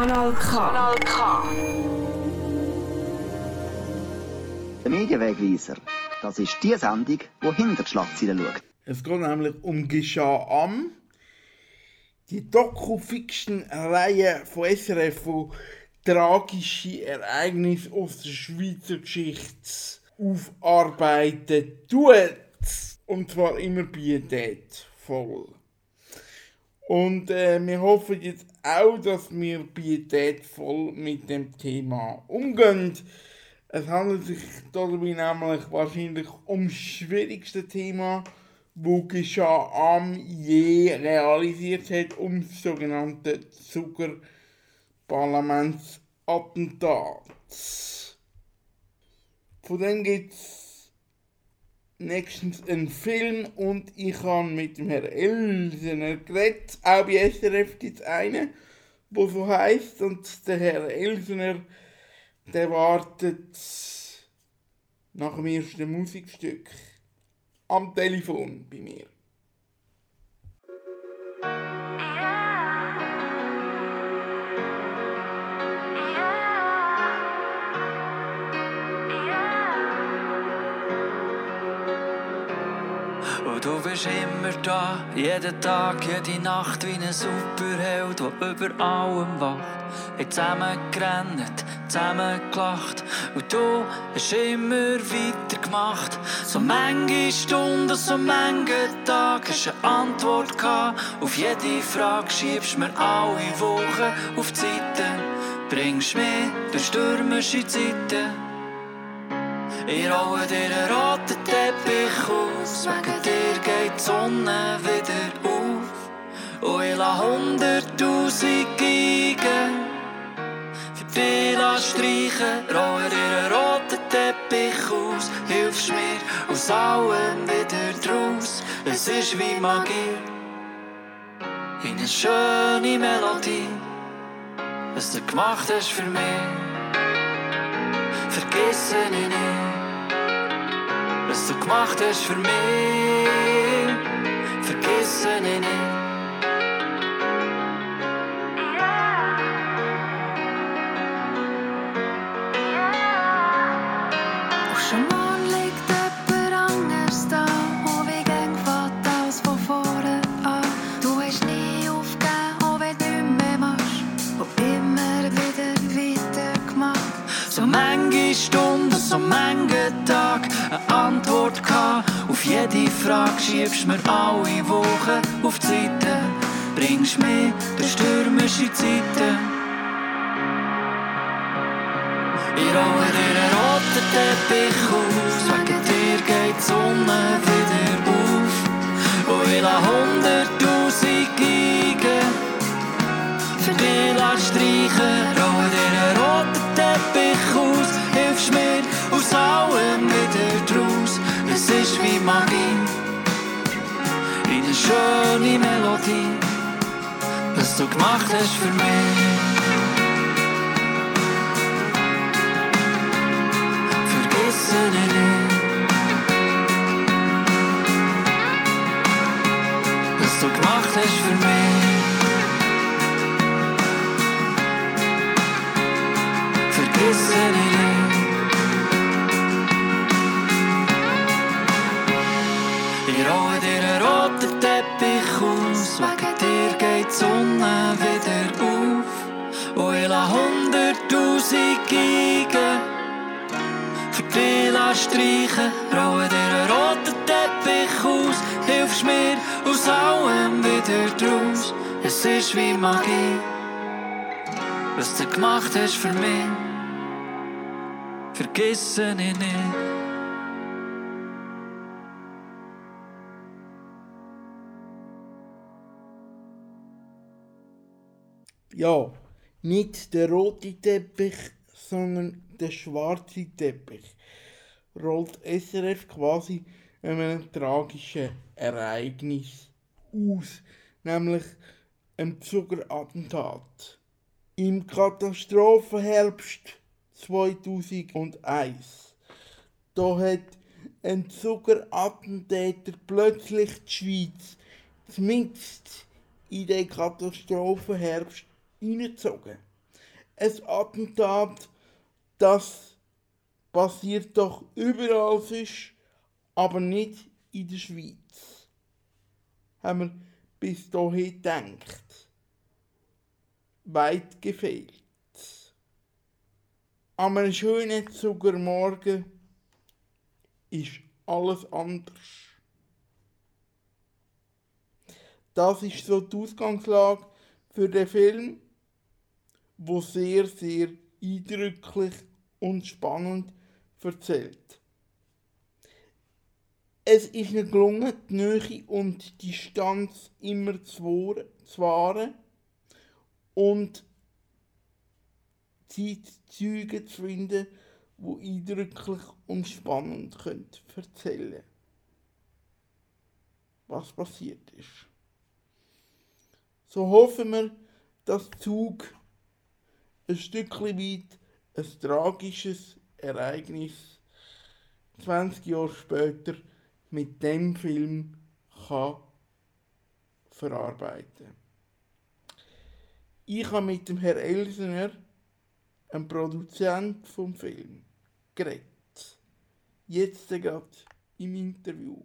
Kanal K. Kanal K. Der Medienwegweiser, das ist die Sendung, die hinter die Schlagzeilen schaut. Es geht nämlich um Geschah am. Die Doku-Fiction-Reihe von SRF, wo tragische Ereignisse aus der Schweizer Geschichte aufarbeiten tut. Und zwar immer pietätvoll. Und äh, wir hoffen jetzt auch, dass wir pietätvoll mit dem Thema umgehen. Es handelt sich dabei nämlich wahrscheinlich um das schwierigste Thema, wo Geschah am je realisiert hat, um das sogenannte Zuckerparlamentsattentat. Von dem gibt es nächstens einen Film und ich habe mit dem Herrn Elsener geredet. Auch bei SRF gibt es einen, der so heisst und der Herr Elsener der wartet nach dem ersten Musikstück am Telefon bei mir. Du bist immer da, jeden Tag, jede Nacht wie ein Superheld, der über allem wacht. Hat zusammengerannt, zusammengelacht und du hast immer weitergemacht. So manche Stunden, so manche Tag hast du eine Antwort gehabt. Auf jede Frage schiebst mir alle Wochen auf die Seite. Bringst mich durch stürmische Zeiten. Ich rolle dir einen roten Teppich aus, wegen dir geht die Sonne wieder auf. Und ich lasse hunderttausend Geigen für dich streichen. Rolle dir einen roten Teppich aus, hilfst mir aus allem wieder draus. Es ist wie Magie, in eine schöne Melodie, was du gemacht hast für mich. Vergiss ich nicht was du gemacht hast für mich. Vergiss ich nicht. Auf schon morgen liegt jemand anders da. Und wie gäng fährt alles von vorne an. Du hast nie aufgegeben, auch wenn du nicht machst. Und immer wieder weitergemacht. So manche Stunden, so manche Tag eine Antwort gehabt. Auf jede Frage schiebst mir alle Wochen auf die Seite. Bringst mich durch stürmische Zeiten. Ich rolle dir einen roten Teppich aus, wegen dir geht die Sonne wieder auf. Und ich lasse hunderttausend Geigen für dich streichen. Rolle dir einen roten Teppich aus, hilfst mir aus allem wieder. Wie Magie, in eine schöne Melodie, was du gemacht hast für mich. Vergiss es was du gemacht hast für mich. Vergiss es. Wieder draus. Es ist wie Magie, was du gemacht hast für mich. Vergiss es nicht. Ja, nicht der rote Teppich, sondern der schwarze Teppich rollt SRF quasi einem tragischen Ereignis aus, nämlich einem Zuckerattentat. Im Katastrophenherbst 2001. Da hat ein Zuckerattentäter plötzlich die Schweiz zumindest in den Katastrophenherbst hineingezogen. ein Attentat, das passiert doch überall sonst, aber nicht in der Schweiz. Haben wir bis dahin gedacht. Weit gefehlt. Einem schönen Zuckermorgen ist alles anders. Das ist so die Ausgangslage für den Film, wo sehr, sehr eindrücklich und spannend erzählt. Es ist mir gelungen, die Nähe und die Distanz immer zu wahren und Zeitzeugen zu finden, die eindrücklich und spannend können erzählen was passiert ist. So hoffen wir, dass Zug ein Stückchen weit ein tragisches Ereignis 20 Jahre später mit dem Film kann verarbeiten. Ich habe mit dem Herr Elsener, einem Produzent vom Film, geredet. Jetzt gerade im Interview.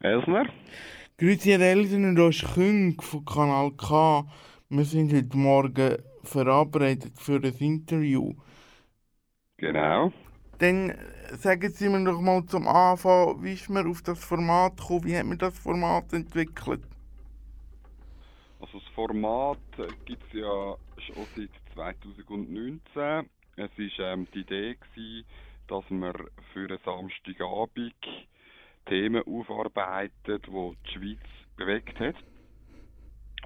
Elsner? Grüezi Herr Elsener, da ist Küng von Kanal K. Wir sind heute Morgen verabredet für ein Interview. Genau. Dann sagen Sie mir doch mal zum Anfang, wie ist man auf das Format gekommen? Wie hat man das Format entwickelt? Also das Format gibt es ja schon seit 2019. Es war ähm, die Idee, gewesen, dass man für einen Samstagabend Themen aufarbeitet, die die Schweiz bewegt hat.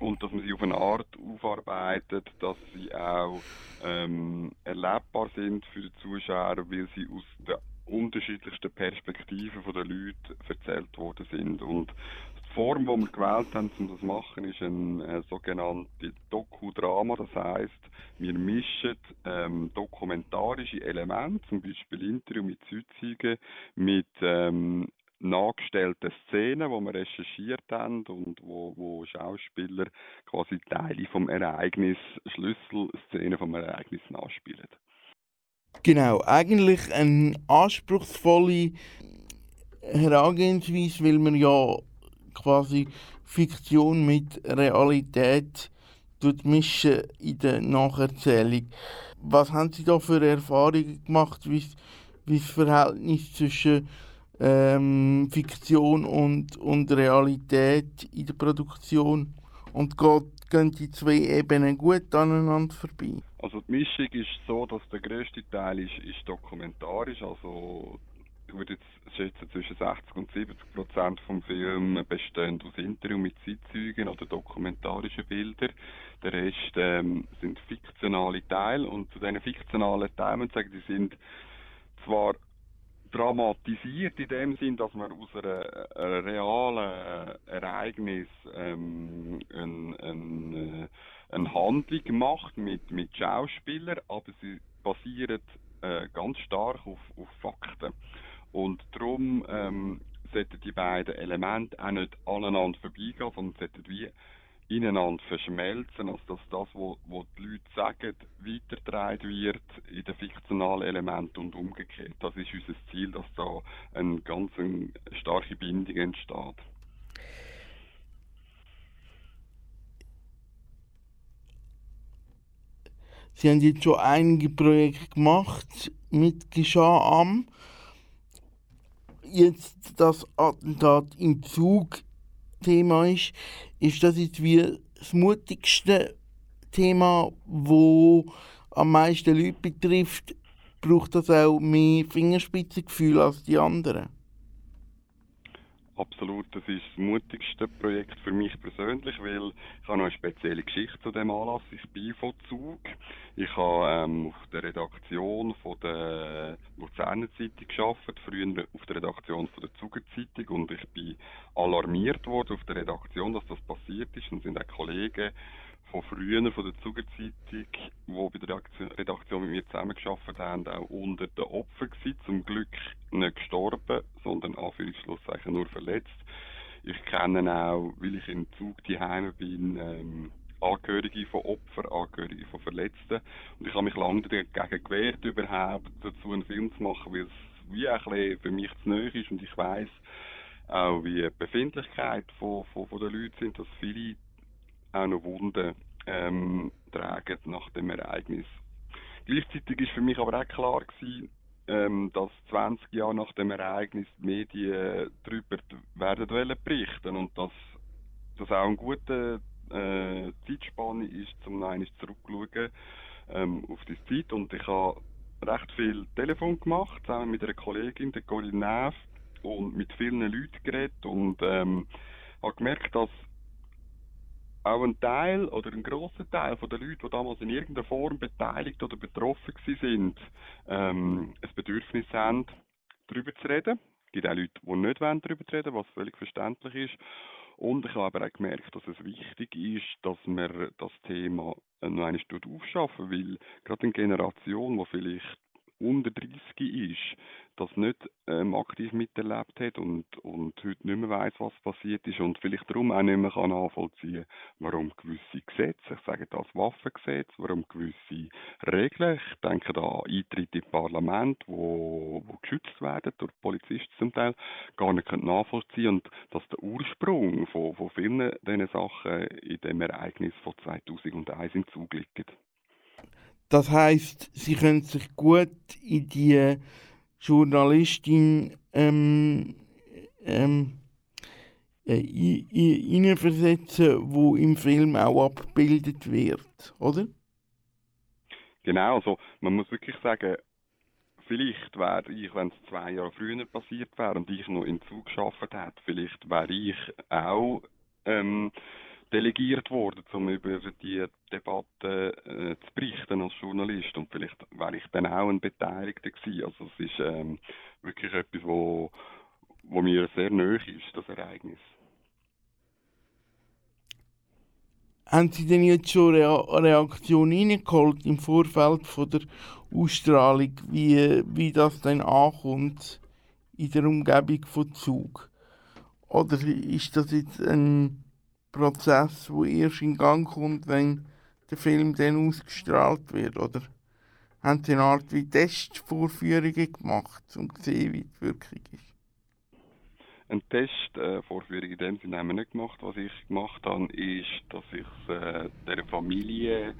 Und dass man sie auf eine Art aufarbeitet, dass sie auch ähm, erlebbar sind für die Zuschauer, weil sie aus den unterschiedlichsten Perspektiven der Leute erzählt worden sind. Und die Form, die wir gewählt haben, um das zu machen, ist ein äh, sogenannte Dokudrama. Das heißt, wir mischen ähm, dokumentarische Elemente, zum Beispiel Interview mit Zeitzeugen, mit ähm, nachgestellten Szenen, wo wir recherchiert haben und wo, wo Schauspieler quasi Teile vom Ereignis, Schlüsselszenen vom Ereignis nachspielen. Genau, eigentlich eine anspruchsvolle Herangehensweise, weil man ja quasi Fiktion mit Realität mischen in der Nacherzählung. Was haben Sie da für Erfahrungen gemacht, wie das Verhältnis zwischen ähm, Fiktion und, und Realität in der Produktion und geht, gehen die zwei Ebenen gut aneinander vorbei? Also die Mischung ist so, dass der größte Teil ist, ist dokumentarisch, also ich würde jetzt schätzen, zwischen 60 und 70 Prozent vom Film bestehen aus Interviews mit Zeitzeugen oder dokumentarischen Bildern. Der Rest ähm, sind fiktionale Teile und zu diesen fiktionalen Teilen sagen, die sind zwar dramatisiert in dem Sinn, dass man aus einem, realen Ereignis ähm, ein, ein, äh, eine Handlung macht mit, mit Schauspielern, aber sie basiert äh, ganz stark auf, auf Fakten. Und darum ähm, sollten die beiden Elemente auch nicht aneinander vorbeigehen, sondern sollten wie ineinander verschmelzen, also dass das, was die Leute sagen, weitergetragen wird in den fiktionalen Elementen und umgekehrt. Das ist unser Ziel, dass da eine ganz starke Bindung entsteht. Sie haben jetzt schon einige Projekte gemacht mit Geschah am. Jetzt das Attentat im Zug Thema ist, ist das jetzt wie das mutigste Thema, wo am meisten Leute betrifft, braucht das auch mehr Fingerspitzengefühl als die anderen? Absolut, das ist das mutigste Projekt für mich persönlich, weil ich habe noch eine spezielle Geschichte zu dem Anlass. Ich bin von Zug. Ich habe ähm, auf der Redaktion von der Luzerner Zeitung gearbeitet, früher auf der Redaktion von der Zuger Zeitung und ich bin alarmiert worden auf der Redaktion, dass das passiert ist und sind auch Kollegen von früher, von der Zugerzeitung, die bei der Redaktion mit mir zusammengearbeitet haben, auch unter den Opfern gewesen. Zum Glück nicht gestorben, sondern Anführungszeichen nur verletzt. ich kenne auch, weil ich in Zug daheim bin, ähm, Angehörige von Opfern, Angehörige von Verletzten. Und ich habe mich lange dagegen gewehrt, überhaupt dazu einen Film zu machen, weil es wie ein bisschen für mich zu neu ist und ich weiß auch, wie die Befindlichkeit von, von, von den Leuten sind, dass viele auch noch Wunden ähm, tragen nach dem Ereignis. Gleichzeitig ist für mich aber auch klar gewesen, ähm, dass 20 Jahre nach dem Ereignis die Medien darüber werden wollen berichten und dass das auch ein guter äh, Zeitspanne ist, um noch einmal zurückzuschauen ähm, auf die Zeit. Und ich habe recht viel Telefon gemacht, zusammen mit einer Kollegin, der Corinne Neff, und mit vielen Leuten geredet und ähm, habe gemerkt, dass auch ein Teil oder ein großer Teil von den Leuten, die damals in irgendeiner Form beteiligt oder betroffen sind, ähm, ein Bedürfnis haben, darüber zu reden. Es gibt auch Leute, die nicht darüber reden wollen, was völlig verständlich ist. Und ich habe aber auch gemerkt, dass es wichtig ist, dass man das Thema noch einmal aufschaffen, weil gerade eine Generation, die vielleicht unter 30 ist, das nicht ähm, aktiv miterlebt hat und, und heute nicht mehr weiß, was passiert ist und vielleicht darum auch nicht mehr kann nachvollziehen warum gewisse Gesetze, ich sage das Waffengesetz, warum gewisse Regeln, ich denke da Eintritt im Parlament, wo, wo geschützt werden durch Polizisten zum Teil, gar nicht nachvollziehen und dass der Ursprung von, von vielen diesen Sachen in dem Ereignis von 2001 im Zug liegt. Das heißt, sie können sich gut in die Journalistin ähm, ähm, äh, hineinversetzen, wo im Film auch abgebildet wird, oder? Genau, also man muss wirklich sagen, vielleicht wäre ich, wenn es zwei Jahre früher passiert wäre und ich noch in Zug geschafft hätte, vielleicht wäre ich auch ähm, delegiert worden, um über die Debatte äh, zu berichten als Journalist. Und vielleicht wäre ich dann auch ein Beteiligter gewesen. Also es ist ähm, wirklich etwas, wo, wo mir sehr nöch ist, das Ereignis. Haben Sie denn jetzt schon Re Reaktionen reingeholt im Vorfeld von der Ausstrahlung, wie, wie das dann ankommt in der Umgebung von Zug? Oder ist das jetzt ein Prozess, der erst in Gang kommt, wenn der Film dann ausgestrahlt wird, oder? Haben Sie eine Art wie Testvorführungen gemacht, um zu sehen, wie die Wirkung ist? Eine Testvorführung in dem Sinne haben wir nicht gemacht. Was ich gemacht habe, ist, dass ich äh, der Familie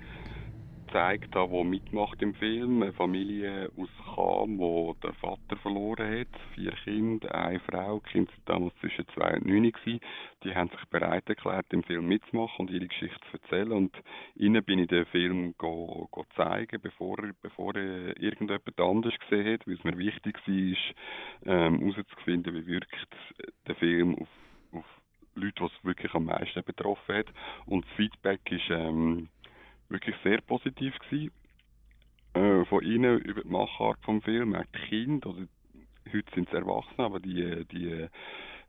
gezeigt habe, die mitmacht im Film. Eine Familie aus Cham, die den Vater verloren hat. Vier Kinder, eine Frau. Die Kinder waren damals zwischen zwei und neun. Gewesen. Die haben sich bereit erklärt, im Film mitzumachen und ihre Geschichte zu erzählen. Und ihnen bin ich den Film go, go zeigen, bevor, bevor irgendjemand anders gesehen hat, weil es mir wichtig war, ähm, herauszufinden, wie wirkt der Film auf, auf Leute, die es wirklich am meisten betroffen hat. Und das Feedback ist ähm, wirklich sehr positiv gewesen. Äh, von ihnen über die Machart vom Film, auch die Kinder, oder heute sind es Erwachsene, aber die, die,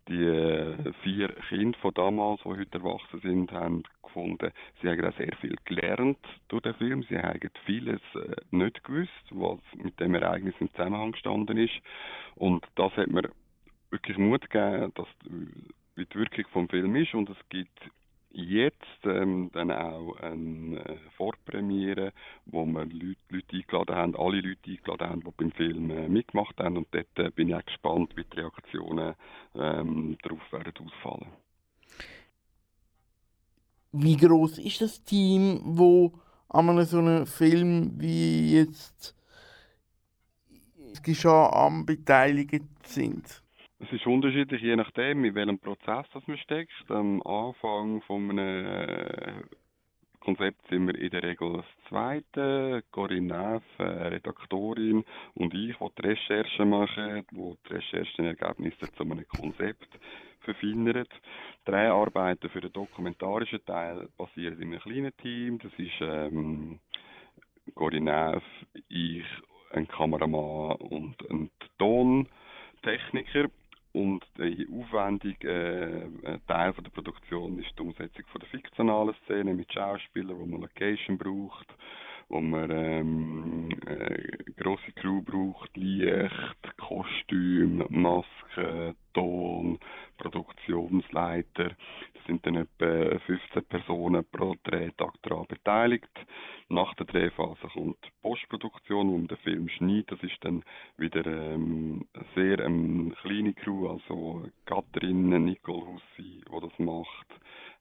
die vier Kinder von damals, die heute erwachsen sind, haben gefunden, sie haben auch sehr viel gelernt durch den Film. Sie haben vieles äh, nicht gewusst, was mit dem Ereignis im Zusammenhang gestanden ist. Und das hat mir wirklich Mut gegeben, dass, wie die Wirkung vom Film ist. Und es gibt jetzt ähm, dann auch eine äh, Vorpremiere, wo wir Leute, Leute eingeladen haben, alle Leute eingeladen haben, die beim Film äh, mitgemacht haben. Und dort äh, bin ich auch gespannt, wie die Reaktionen ähm, darauf werden ausfallen. Wie groß ist das Team, wo an so einem Film wie jetzt geschah am beteiligt sind? Es ist unterschiedlich, je nachdem, in welchem Prozess das man steckt. Am Anfang von einem äh, Konzept sind wir in der Regel das zweite. Corinne Neff, äh, Redaktorin und ich, die die Recherche machen, wo die Recherchenergebnisse zu einem Konzept verfeinern. Die Dreharbeiten für den dokumentarischen Teil passieren in einem kleinen Team. Das ist ähm, Corinne ich, ein Kameramann und ein Tontechniker. Und der aufwendige äh, Teil von der Produktion ist die Umsetzung von der fiktionalen Szene mit Schauspielern, wo man Location braucht, wo man ähm, äh, grosse Crew braucht, Licht, Kostüm, Masken, Ton, Produktionsleiter. Das sind dann etwa 15 Personen pro Drehtag daran beteiligt. Nach der Drehphase kommt die Postproduktion, wo man den Film schneidet. Das ist dann wieder ähm, sehr ähm, kleine Crew, also Katrin, Nicole Hussi, die das macht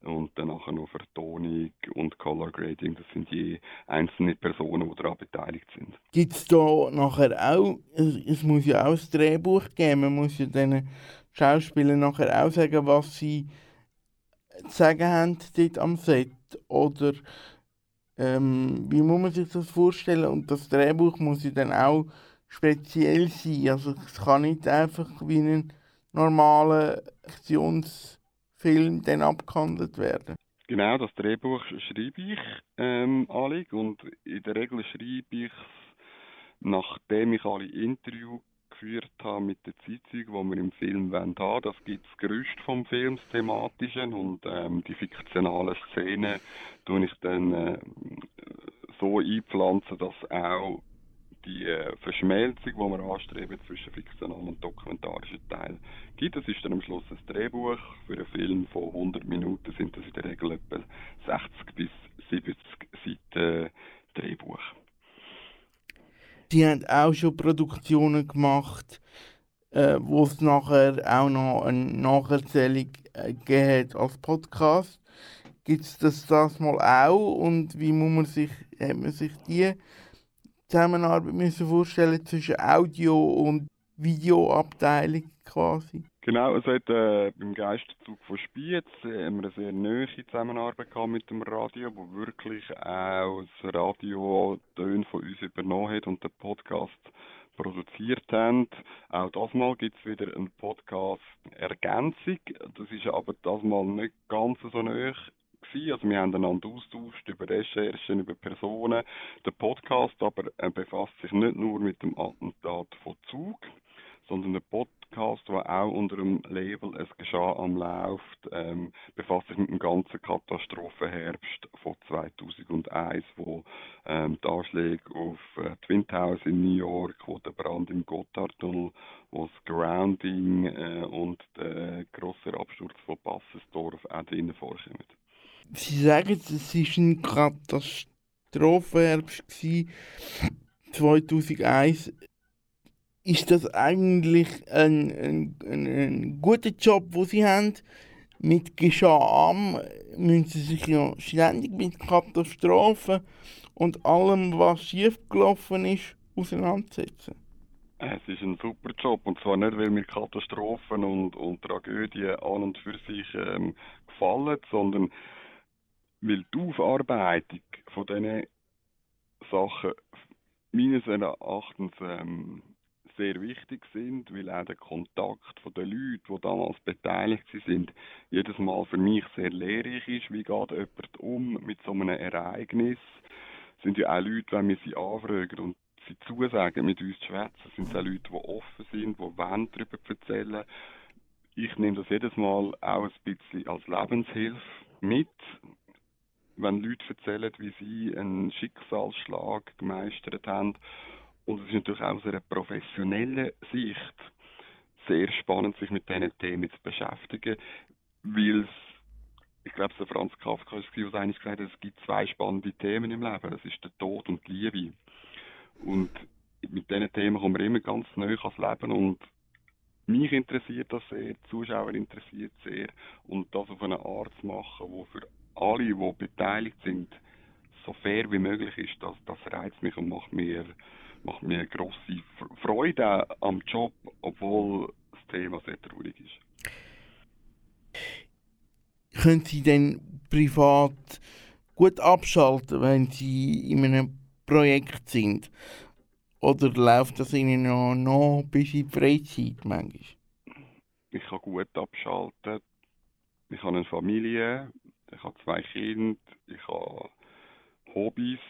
und dann nachher noch Vertonung und Color Grading. Das sind je einzelne Personen, die daran beteiligt sind. Gibt es da nachher auch, es, muss ja auch ein Drehbuch geben, man muss ja den Schauspielern nachher auch sagen, was sie zu sagen haben dort am Set oder ähm, wie muss man sich das vorstellen und das Drehbuch muss ja dann auch speziell sein, also es kann nicht einfach wie ein normaler Aktionsfilm dann abgehandelt werden. Genau, das Drehbuch schreibe ich ähm, alle und in der Regel schreibe ich es, nachdem ich alle Interviews geführt habe mit den Zeitzeugen, die wir im Film haben wollen. Das gibt das Gerüst vom Film, das thematische und ähm, die fiktionalen Szenen tue ich dann äh, so einpflanzen, dass auch die äh, Verschmelzung, die wir anstreben zwischen fiktionalen und dokumentarischen Teil gibt. Das ist dann am Schluss ein Drehbuch. Für einen Film von 100 Minuten sind das in der Regel etwa 60 bis 70 Seiten Drehbuch. Sie haben auch schon Produktionen gemacht, äh, wo es nachher auch noch eine Nacherzählung äh, als Podcast. Gibt es das das mal auch und wie muss man sich, hat man sich die Zusammenarbeit müssen vorstellen zwischen Audio- und Videoabteilung quasi? Genau, es hat äh, beim Geisterzug von Spiez äh, haben wir eine sehr nahe Zusammenarbeit mit dem Radio, wo wirklich auch das Radio Töne von uns übernommen hat und den Podcast produziert haben. Auch das Mal gibt es wieder eine Podcast-Ergänzung. Das ist aber das Mal nicht ganz so nahe gewesen. Also wir haben einander austauscht über Recherchen, über Personen. Der Podcast aber äh, befasst sich nicht nur mit dem Attentat von Zug, sondern der Podcast, der auch unter dem Label Es geschah am Lauft, ähm, befasst sich mit dem ganzen Katastrophenherbst von 2001, wo ähm, die Anschläge auf äh, Twin Towers in New York, wo der Brand im Gotthardtunnel, wo das Grounding äh, und der grosse Absturz von Bassesdorf auch drinnen vorkommen. Sie sagen, es war ein Katastrophenherbst 2001 ist das eigentlich ein, ein, ein, ein guter Job, den Sie haben? Mit Geschah am müssen Sie sich ja ständig mit Katastrophen und allem, was schiefgelaufen ist, auseinandersetzen. Es ist ein super Job und zwar nicht, weil mir Katastrophen und, und Tragödien an und für sich ähm, gefallen, sondern weil die Aufarbeitung von diesen Sachen meines Erachtens ähm, sehr wichtig sind, weil auch der Kontakt von den Leuten, die damals beteiligt sind, jedes Mal für mich sehr lehrreich ist. Wie geht jemand um mit so einem Ereignis? Sind ja auch Leute, wenn wir sie anfragen und sie zusagen, mit uns zu schwätzen, sind es auch Leute, die offen sind, die wollen darüber erzählen. Ich nehme das jedes Mal auch ein bisschen als Lebenshilfe mit, wenn Leute erzählen, wie sie einen Schicksalsschlag gemeistert haben und es ist natürlich auch aus einer professionellen Sicht sehr spannend, sich mit diesen Themen zu beschäftigen, weil es, ich glaube, der Franz Kafka es, der gesagt hat, es gibt zwei spannende Themen im Leben. Das ist der Tod und die Liebe. Und mit diesen Themen kommen wir immer ganz neu ans Leben und mich interessiert das sehr, die Zuschauer interessiert sehr und das auf eine Art zu machen, wo für alle, die beteiligt sind, so fair wie möglich ist, das, das reizt mich und macht mir macht mir grosse Freude am Job, obwohl das Thema sehr traurig ist. Können Sie denn privat gut abschalten, wenn Sie in einem Projekt sind? Oder läuft das Ihnen noch, noch bis in die Freizeit manchmal? Ich kann gut abschalten. Ich habe eine Familie, ich habe zwei Kinder, ich habe Hobbys,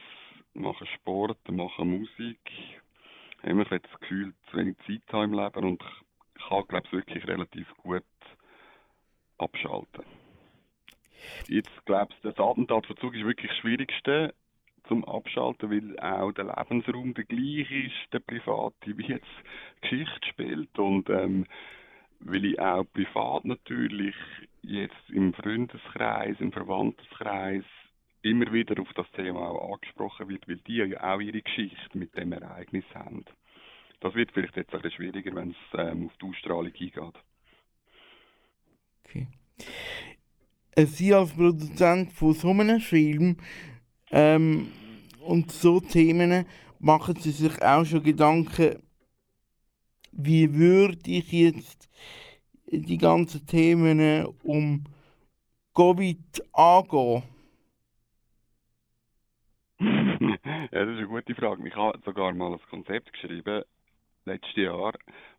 mache Sport, mache Musik. Ich habe immer das Gefühl, zu wenig Zeit habe im Leben und ich kann, glaube ich, wirklich relativ gut abschalten. Jetzt, glaube ich, das Attentat ist wirklich das Schwierigste zum Abschalten, weil auch der Lebensraum der gleiche ist, der private, wie jetzt Geschichte spielt und ähm, weil ich auch privat natürlich jetzt im Freundeskreis, im Verwandtenkreis immer wieder auf das Thema auch angesprochen wird, weil die ja auch ihre Geschichte mit dem Ereignis haben. Das wird vielleicht jetzt ein schwieriger, wenn es ähm, auf die Ausstrahlung eingeht. Okay. Äh, Sie als Produzent von so einem Film ähm, und so Themen machen Sie sich auch schon Gedanken, wie würde ich jetzt die ganzen Themen um Covid angehen? ja, das ist eine gute Frage. Ich habe sogar mal ein Konzept geschrieben, letztes Jahr,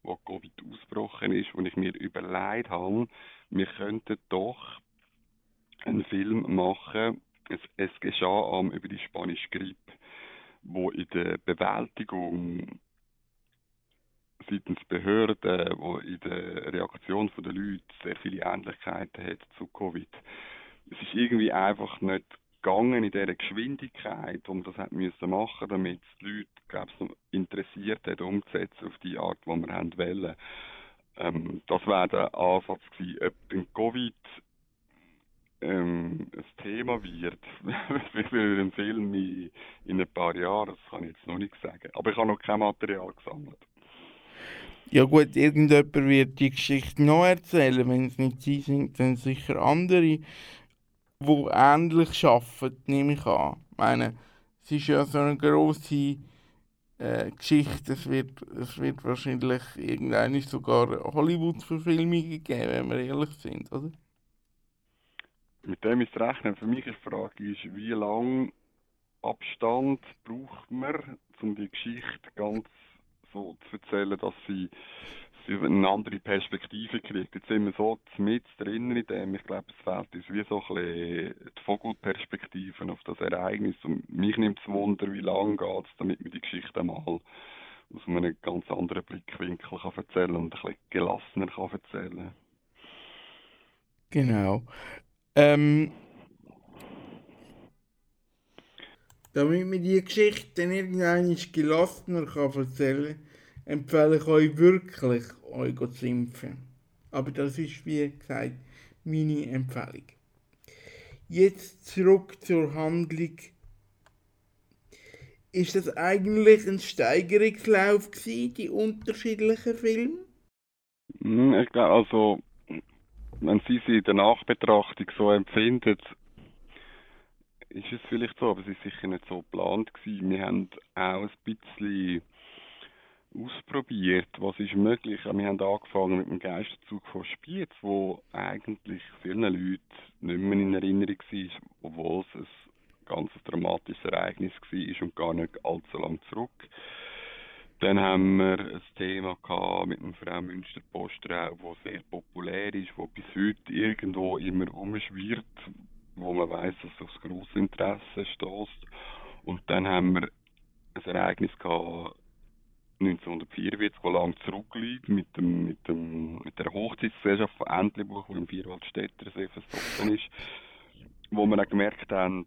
wo Covid ausgebrochen ist, und ich mir überlegt habe, wir könnten doch einen Film machen, es, es geschah am über die spanische Grippe, wo in der Bewältigung seitens Behörden, wo in der Reaktion der Leute sehr viele Ähnlichkeiten hat zu Covid. Es ist irgendwie einfach nicht gegangen in dieser Geschwindigkeit, um das hat müssen machen, damit die Leute, glaube ich, interessiert hat, umzusetzen auf die Art, die wir haben wollen. Ähm, das wäre der Ansatz gewesen. Ob Covid ähm, ein Thema wird für den Film in, in ein paar Jahren, das kann ich jetzt noch nicht sagen. Aber ich habe noch kein Material gesammelt. Ja gut, irgendjemand wird die Geschichte noch erzählen. Wenn es nicht sie sind, dann sicher andere, die ähnlich arbeiten, nehme ich an. Ich meine, es ist ja so eine grosse äh, Geschichte. Es wird, es wird wahrscheinlich irgendeine sogar Hollywood-Verfilmungen geben, wenn wir ehrlich sind, oder? Mit dem ist rechnen. Für mich ist die Frage, ist, wie lange Abstand braucht man, um die Geschichte ganz so zu erzählen, dass sie, sie eine andere Perspektive kriegt. Jetzt sind wir so mit drin in dem, ich glaube, es fehlt uns wie so ein bisschen die Vogelperspektive auf das Ereignis. Und mich nimmt es Wunder, wie lange geht es, damit man die Geschichte mal aus einem ganz anderen Blickwinkel kann erzählen und ein bisschen gelassener kann erzählen Genau. Ähm, damit man die Geschichte dann irgendwann gelassener kann erzählen kann, empfehle ich euch wirklich, euch zu impfen. Aber das ist, wie gesagt, meine Empfehlung. Jetzt zurück zur Handlung. Ist das eigentlich ein Steigerungslauf gewesen, die unterschiedlichen Filme? Hm, ich glaube, also, wenn Sie sie in der Nachbetrachtung so empfindet, ist es vielleicht so, aber es ist sicher nicht so geplant gewesen. Wir haben auch ein bisschen ausprobiert, was ist möglich. Wir haben angefangen mit dem Geisterzug von Spiez, wo eigentlich vielen Leuten nicht mehr in Erinnerung war, obwohl es ein ganz dramatisches Ereignis war und gar nicht allzu lang zurück. Dann haben wir ein Thema gehabt mit dem Frau Münster-Postrau, das sehr populär ist, das bis heute irgendwo immer umschwirrt, wo man weiß, dass es aufs grosse Interesse stößt. Und dann haben wir ein Ereignis gehabt, 1944, das lang zurückliegt, mit, dem, mit, dem, mit der Hochzeitsgesellschaft von Entlebuch, die im Vierwaldstätter sehr verstoßen ist, wo wir auch gemerkt haben,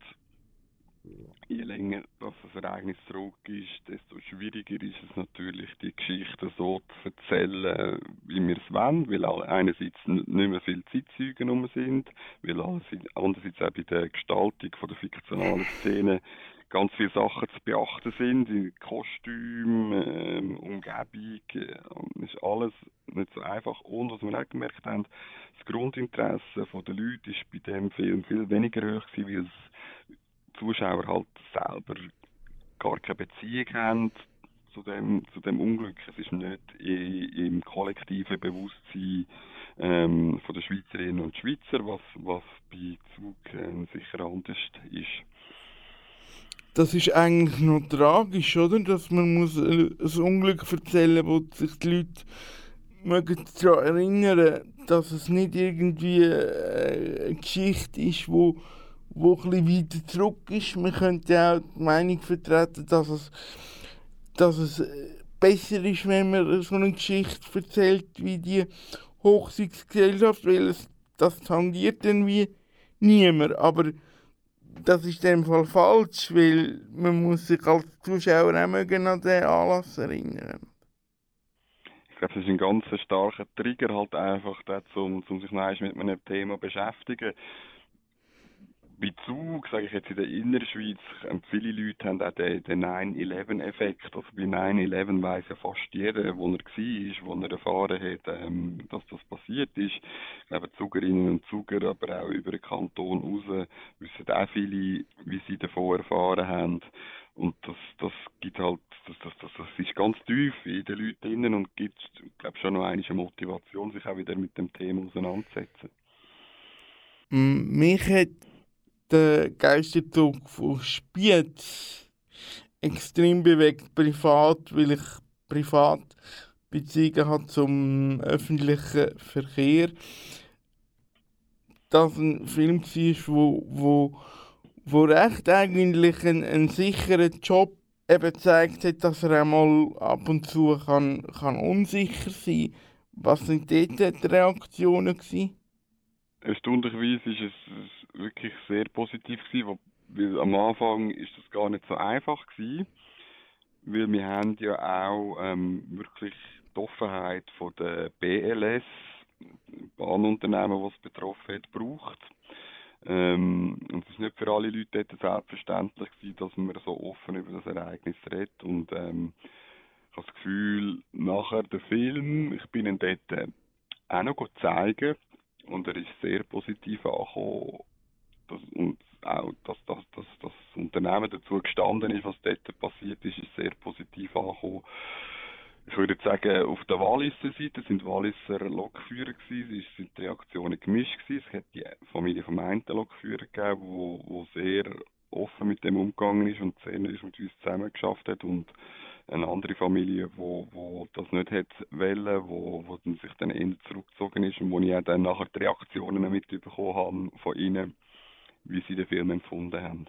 je länger das Ereignis zurück ist, desto schwieriger ist es natürlich, die Geschichte so zu erzählen, wie wir es wollen, weil einerseits nicht mehr viele Zeitzeugen rum sind, weil andererseits auch bei der Gestaltung von der fiktionalen Szene ganz viele Sachen zu beachten sind, in Kostüm, ähm, Umgebung, äh, ist alles nicht so einfach. Und was wir auch gemerkt haben, das Grundinteresse der Leute ist bei dem Film viel weniger hoch gewesen, weil es Zuschauer halt selber gar keine Beziehung haben zu dem, zu dem Unglück. Es ist nicht im kollektiven Bewusstsein ähm, von der Schweizerinnen und Schweizer, was, was bei Zug ähm, sicher anders ist. Das ist eigentlich noch tragisch, oder? Dass man muss ein Unglück erzählen muss, wo sich die Leute mögen daran erinnern, dass es nicht irgendwie äh, eine Geschichte ist, wo wo ein weiter zurück ist. Man könnte auch die Meinung vertreten, dass es, dass es äh, besser ist, wenn man so eine Geschichte erzählt wie die Hochzeitsgesellschaft, weil es, das tangiert dann wie niemand. Aber das ist in dem Fall falsch, weil man muss sich als Zuschauer auch mögen an den Anlass erinnern. Ich glaube, es ist ein ganz starker Trigger halt einfach, um, um sich mit einem Thema zu beschäftigen. Bezug, sage ich jetzt in der Innerschweiz, viele Leute haben auch den, den 9-11-Effekt. Also bei 9-11 weiss ja fast jeder, wo er war, wo er erfahren hat, ähm, dass das passiert ist. Ich glaube, Zugerinnen und Zuger, aber auch über den Kanton raus, wissen auch viele, wie sie davon erfahren haben. Und das, das gibt halt, das, das, das, das ist ganz tief in den Leuten drinnen und gibt, glaube schon noch eine Motivation, sich auch wieder mit dem Thema auseinanderzusetzen. Mich hat der Geisterzug von Spiez extrem bewegt, privat, weil ich privat Beziehungen habe zum öffentlichen Verkehr. Das ein Film war, wo, wo, wo recht eigentlich ein, ein sicherer Job eben gezeigt hat, dass er einmal ab und zu kann, kann unsicher sein kann. Was waren dort die Reaktionen? Erstaunlicherweise war es wirklich sehr positiv gewesen, weil am Anfang ist das gar nicht so einfach gewesen, weil wir haben ja auch ähm, wirklich die Offenheit von der BLS, Bahnunternehmen, was es betroffen hat, braucht. Ähm, und es ist nicht für alle Leute selbstverständlich gewesen, dass man so offen über das Ereignis redet und ähm, ich habe das Gefühl, nachher der Film, ich bin ihn dort äh, auch noch zeigen und er ist sehr positiv angekommen. Das, und auch, dass, dass, dass, dass das Unternehmen dazu gestanden ist, was dort passiert ist, ist sehr positiv angekommen. Ich würde sagen, auf der Walliser Seite sind Walliser Lokführer gewesen, es sind die Reaktionen gemischt gewesen. Es hat die Familie vom einen Lokführer gegeben, wo, sehr offen mit dem umgegangen ist und sehr mit uns zusammen geschafft hat und eine andere Familie, wo, wo das nicht hat wollen, wo, wo dann sich dann eher zurückgezogen ist und wo ich dann nachher die Reaktionen mitbekommen habe von ihnen, wie sie den Film empfunden haben.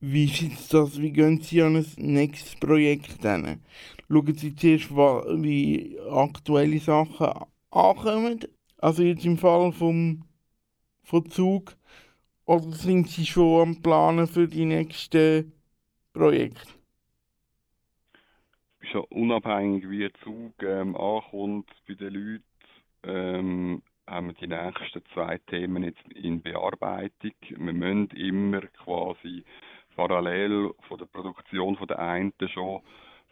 Wie ist das? Wie gehen Sie an ein nächstes Projekt hin? Schauen Sie zuerst, wie aktuelle Sachen ankommen? Also jetzt im Fall vom, vom Zug? Oder sind Sie schon am Planen für die nächsten Projekte? schon unabhängig wie der Zug ähm, ankommt bei den Leuten, ähm, haben wir die nächsten zwei Themen jetzt in Bearbeitung. Wir müssen immer quasi parallel von der Produktion von der einen schon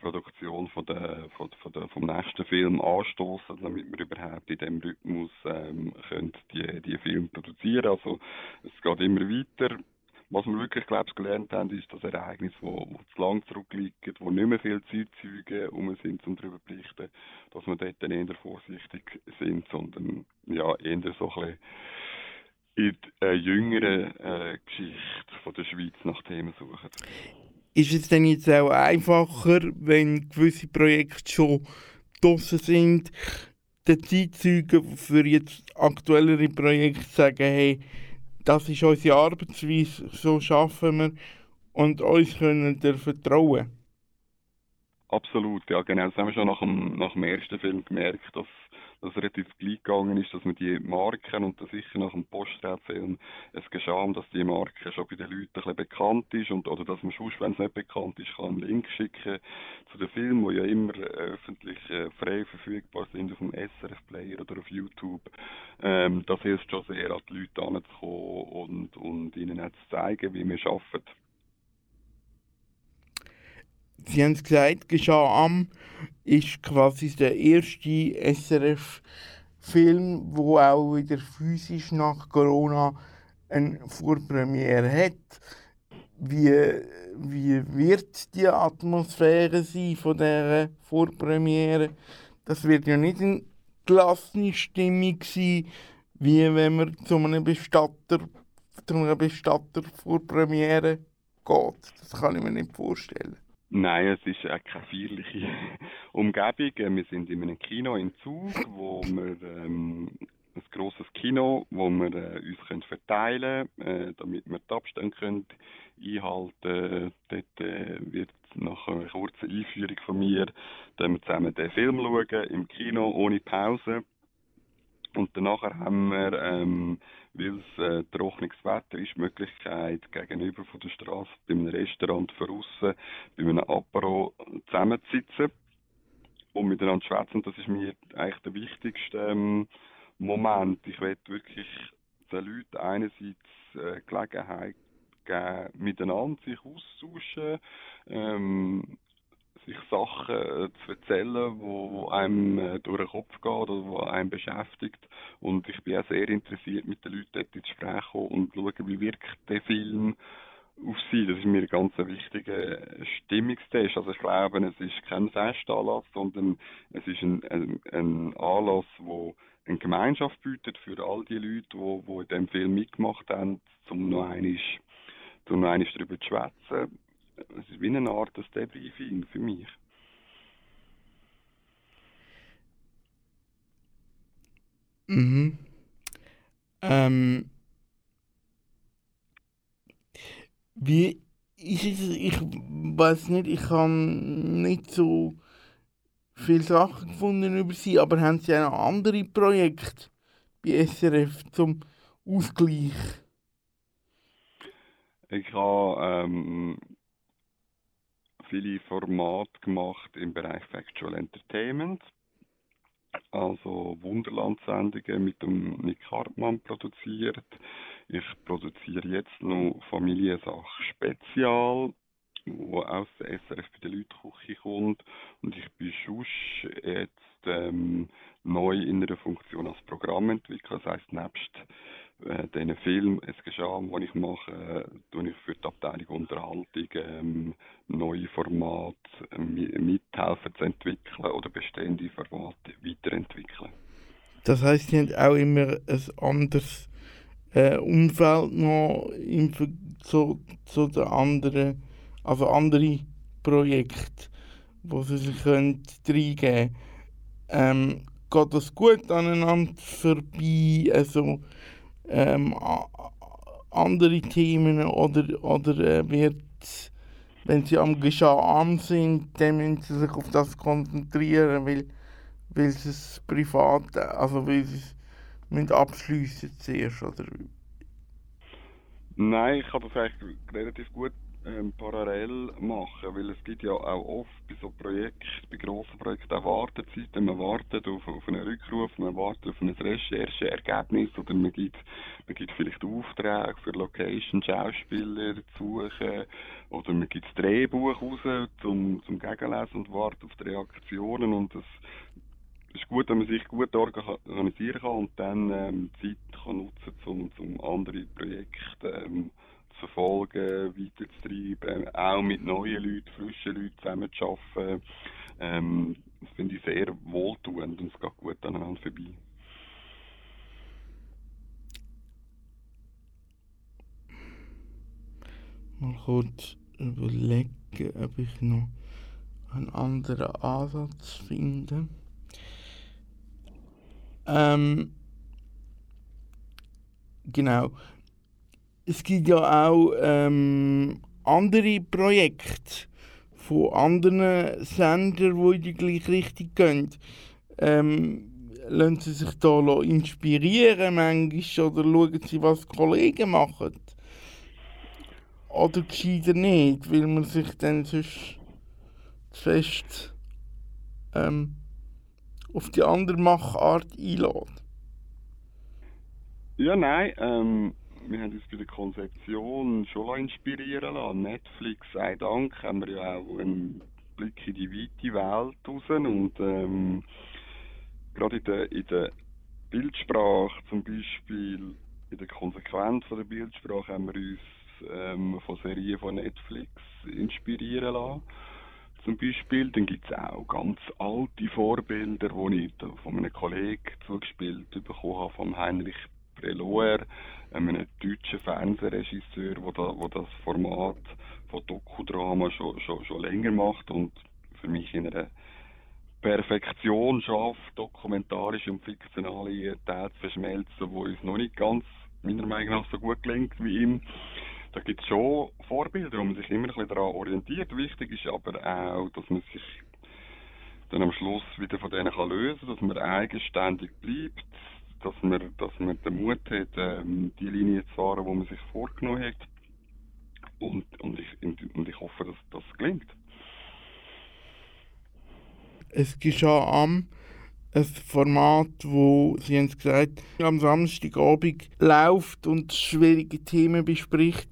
Produktion von der, von, von der, vom nächsten Film anstoßen, damit wir überhaupt in dem Rhythmus ähm, können die, die Filme produzieren. Also es geht immer weiter was wir wirklich, glaube gelernt haben, ist das Ereignis, wo, wo zu lang zurückliegt, wo nicht mehr viele Zeitzeugen um sind, um darüber zu berichten, dass wir dort dann eher vorsichtig sind, sondern ja, eher so ein in der jüngeren äh, Geschichte von der Schweiz nach Themen suchen. Ist es denn jetzt auch einfacher, wenn gewisse Projekte schon draussen sind, den Zeitzeugen für jetzt aktuellere Projekte sagen, hey, das ist unsere Arbeitsweise, so schaffen wir und uns können wir vertrauen. Absolut, ja genau. Das haben wir schon nach dem, nach dem ersten Film gemerkt, dass das relativ gleich gegangen ist, dass man die Marken und das sicher nach dem Poststadtfilm es geschah, dass die Marke schon bei den Leuten ein bisschen bekannt ist und oder dass man schon, wenn es nicht bekannt ist, kann einen Link schicken zu den Filmen, die ja immer äh, öffentlich äh, frei verfügbar sind auf dem SRF Player oder auf YouTube. Ähm, das hilft schon sehr, an die Leute anzukommen und, und ihnen auch zu zeigen, wie wir arbeiten. Sie haben es gesagt, geschah am ist quasi der erste SRF-Film, wo auch wieder physisch nach Corona eine Vorpremiere hat. Wie, wie wird die Atmosphäre sein von dieser Vorpremiere? Das wird ja nicht eine gelassene Stimmung sein, wie wenn man zu einem Bestatter, zu einer Bestatter Vorpremiere geht. Das kann ich mir nicht vorstellen. Nein, es ist auch keine feierliche Umgebung. Wir sind in einem Kino in Zug, wo wir ähm, ein grosses Kino, wo wir äh, uns können verteilen können, äh, damit wir die Abstände können einhalten Dort äh, wird nach einer kurzen Einführung von mir dann wir zusammen den Film schauen, im Kino, ohne Pause. Und danach haben wir ähm, weil es äh, trockenes Wetter ist, die Möglichkeit, gegenüber von der Straße bei einem Restaurant voraus, bei einem Apero zusammenzusitzen und miteinander schwätzen. Das ist mir eigentlich der wichtigste ähm, Moment. Ich will wirklich den Leuten einerseits äh, Gelegenheit geben, miteinander sich auszutauschen, ähm, sich Sachen äh, zu erzählen, wo, wo einem äh, durch den Kopf geht oder wo einem beschäftigt. Und ich bin auch sehr interessiert, mit den Leuten dort ins Gespräch kommen und schauen, wie wirkt der Film auf sie. Das ist mir ein ganz wichtiger Stimmungstest. Also ich glaube, es ist kein Festanlass, sondern es ist ein, ein, ein Anlass, wo eine Gemeinschaft bietet für all die Leute, die, die in diesem Film mitgemacht haben, um noch einmal, um noch einmal darüber zu schwätzen es ist wie eine Art Debriefing für mich. Mhm. Ähm, wie ist es? Ich weiß nicht, ich habe nicht so viele Sachen gefunden über sie, aber haben sie auch noch andere Projekte bei SRF zum Ausgleich? Ich habe ähm, viele Formate gemacht im Bereich Factual Entertainment. Also Wunderland-Sendungen mit dem Nick Hartmann produziert. Ich produziere jetzt noch Familiensach Spezial, wo aus der SRF bei der Leutküche kommt. Und ich bin schon jetzt ähm, neu in einer Funktion als Programmentwickler. Das heisst, nebst äh, diesen Film «Es geschah», den ich mache, äh, tue ich für die Abteilung Unterhaltung ähm, neue Formate äh, mithelfen zu entwickeln oder bestehende Formate weiterentwickeln. Das heisst, Sie haben auch immer ein anderes äh, Umfeld noch im zu, zu den anderen, also andere Projekte, wo Sie sich reingeben können. Ähm, geht das gut aneinander vorbei? Also, ähm, andere Themen oder, oder äh, wird, wenn sie am Geschah sind, dann müssen sie sich auf das konzentrieren, weil, weil sie es privat, also weil sie es müssen abschliessen zuerst, oder? Nein, ich kann das eigentlich relativ gut ähm, parallel machen, weil es gibt ja auch oft bei so Projekten, bei grossen Projekten auch Wartezeiten. Man wartet auf, auf einen Rückruf, man wartet auf ein Rechercheergebnis oder man gibt, man gibt vielleicht Aufträge für Location, Schauspieler zu suchen oder man gibt das Drehbuch raus zum, zum Gegenlesen und wartet auf die Reaktionen und das ist gut, wenn man sich gut organisieren kann und dann ähm, Zeit kann nutzen um, um andere Projekte ähm, verfolgen, weiterzutreiben, auch mit neuen Leuten, frischen Leuten zusammenzuarbeiten. Ähm, das finde ich sehr wohltuend und es geht gut aneinander vorbei. Mal kurz überlegen, ob ich noch einen anderen Ansatz finde. Ähm, genau es gibt ja auch ähm, andere Projekte von anderen Sendern, die in die gleiche Richtung gehen. Ähm, lassen Sie sich da inspirieren manchmal oder schauen Sie, was Kollegen machen? Oder gescheiter nicht, weil man sich dann sonst zu fest ähm, auf die andere Machart einlädt? Ja, nein. Ähm, wir haben uns bei der Konzeption schon inspirieren lassen. Netflix, sei Dank, haben wir ja auch einen Blick in die weite Welt raus und ähm, gerade in der, in der Bildsprache zum Beispiel, in der Konsequenz der Bildsprache haben wir uns ähm, von Serien von Netflix inspirieren lassen. Zum Beispiel, dann gibt es auch ganz alte Vorbilder, die ich von einem Kollegen zugespielt bekommen habe, von Heinrich Breloer, einem deutschen Fernsehregisseur, der wo das Format von Dokudrama schon, schon, schon länger macht und für mich in einer Perfektion schafft, dokumentarische und fiktionale zu verschmelzen, wo uns noch nicht ganz, meiner Meinung nach, so gut gelingt wie ihm. Da gibt es schon Vorbilder, wo man sich immer ein bisschen daran orientiert. Wichtig ist aber auch, dass man sich dann am Schluss wieder von denen kann lösen kann, dass man eigenständig bleibt, dass man, dass man den Mut hat, ähm, die Linie zu fahren, die man sich vorgenommen hat. Und, und, ich, und ich hoffe, dass das gelingt. Es geschah am ein Format, wo Sie haben es gesagt, am Samstagabend läuft und schwierige Themen bespricht.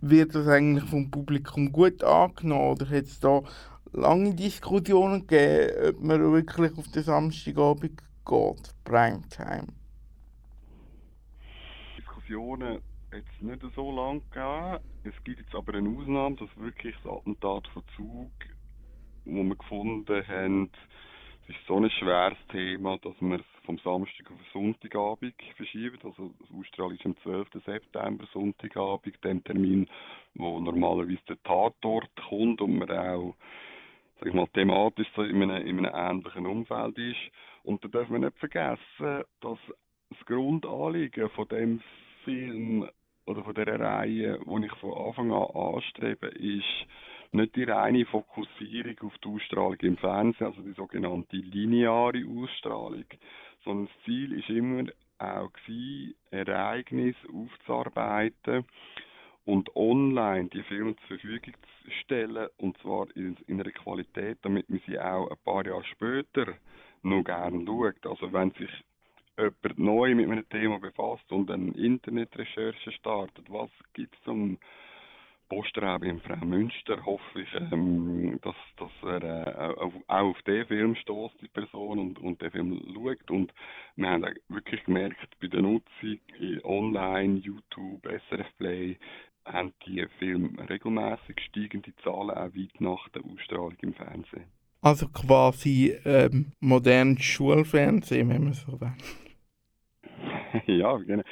Wird das eigentlich vom Publikum gut angenommen oder hat es da lange Diskussionen gegeben, ob man wirklich auf den Samstagabend geht, Primetime? Diskussionen es nicht so lange gegeben. Es gibt jetzt aber eine Ausnahme, dass wirklich das Attentat von Zug, wo wir gefunden haben, es ist so ein schweres Thema, dass wir es vom Samstag auf Sonntagabend verschieben. Also das Australien ist am 12. September, Sonntagabend, dem Termin, wo normalerweise der Tatort kommt und man auch sag ich mal, thematisch in einem, in einem ähnlichen Umfeld ist. Und da darf man nicht vergessen, dass das Grundanliegen von dem Film oder von dieser Reihe, die ich von Anfang an anstrebe, ist nicht die reine Fokussierung auf die Ausstrahlung im Fernsehen, also die sogenannte lineare Ausstrahlung, sondern das Ziel ist immer auch gewesen, Ereignisse aufzuarbeiten und online die Filme zur Verfügung zu stellen und zwar in, in einer Qualität, damit man sie auch ein paar Jahre später noch gerne schaut. Also wenn sich jemand neu mit einem Thema befasst und eine Internetrecherche startet, was gibt es zum Posterrabe in Frau Münster, hoffe ich, ähm, dass, dass er äh, auch auf den Film stößt, die Person, und, und den Film schaut. Und wir haben wirklich gemerkt, bei der Nutzung online, YouTube, SRF Play, haben die Filme regelmäßig steigende Zahlen, auch weit nach der Ausstrahlung im Fernsehen. Also quasi ähm, modernes Schulfernsehen, wenn man so will. ja, genau.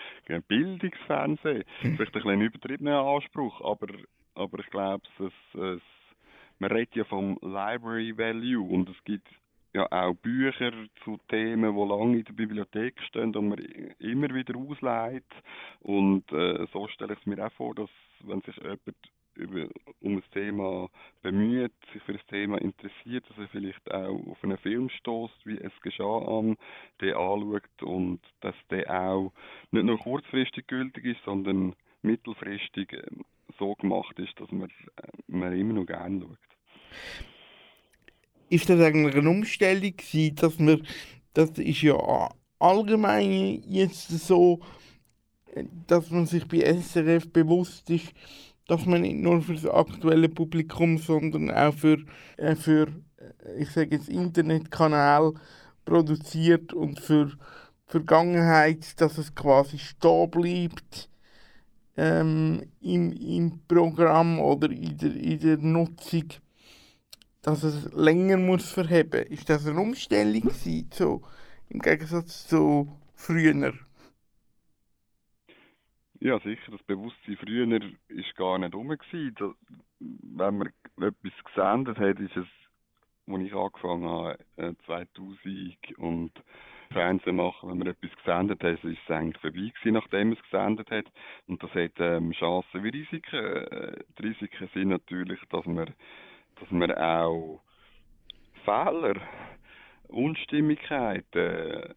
Bildungsfernsehen. Hm. Vielleicht ein bisschen übertriebener Anspruch, aber, aber ich glaube, es, es, man redet ja vom Library Value und es gibt ja auch Bücher zu Themen, die lange in der Bibliothek stehen und man immer wieder ausleiht. Und äh, so stelle ich es mir auch vor, dass wenn sich jemand über, um ein Thema bemüht, sich für das Thema interessiert, dass er vielleicht auch auf einen Film stößt, wie es geschah an, den anschaut und dass der auch nicht nur kurzfristig gültig ist, sondern mittelfristig äh, so gemacht ist, dass man, äh, man immer noch gerne schaut. Ist das eigentlich eine Umstellung gewesen, dass man, das ist ja allgemein jetzt so, dass man sich bei SRF bewusst ist, dass man nicht nur für das aktuelle Publikum, sondern auch für, äh, für äh, ich sage jetzt, Internetkanal produziert und für Vergangenheit, dass es quasi stehen bleibt ähm, im, im Programm oder in der, in der Nutzung, dass es länger muss verheben. Ist das eine Umstellung gewesen, so, im Gegensatz zu früher? Ja, sicher. Das Bewusstsein früher war gar nicht rum. Wenn man etwas gesendet hat, ist es, als ich angefangen habe, 2000 äh, und Fernsehen machen, wenn man etwas gesendet hat, ist es eigentlich vorbei gewesen, nachdem man es gesendet hat. Und das hat ähm, Chancen wie Risiken. Äh, die Risiken sind natürlich, dass man, dass man auch Fehler, Unstimmigkeiten,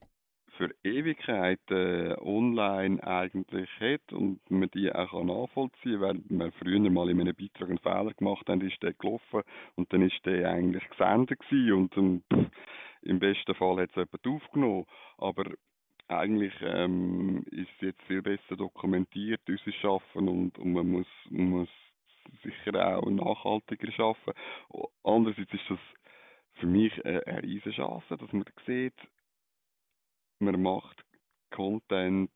für Ewigkeiten online eigentlich hat und man die auch nachvollziehen kann. Wenn wir früher mal in einem Beitrag einen Fehler gemacht haben, ist der gelaufen und dann ist der eigentlich gesendet gewesen und dann, pff, im besten Fall hat es jemand aufgenommen. Aber eigentlich ähm, ist es jetzt viel besser dokumentiert, unser Schaffen und, und man, muss, muss sicher auch nachhaltiger schaffen. Andererseits ist das für mich eine, eine riesige Chance, dass man sieht, man macht Content,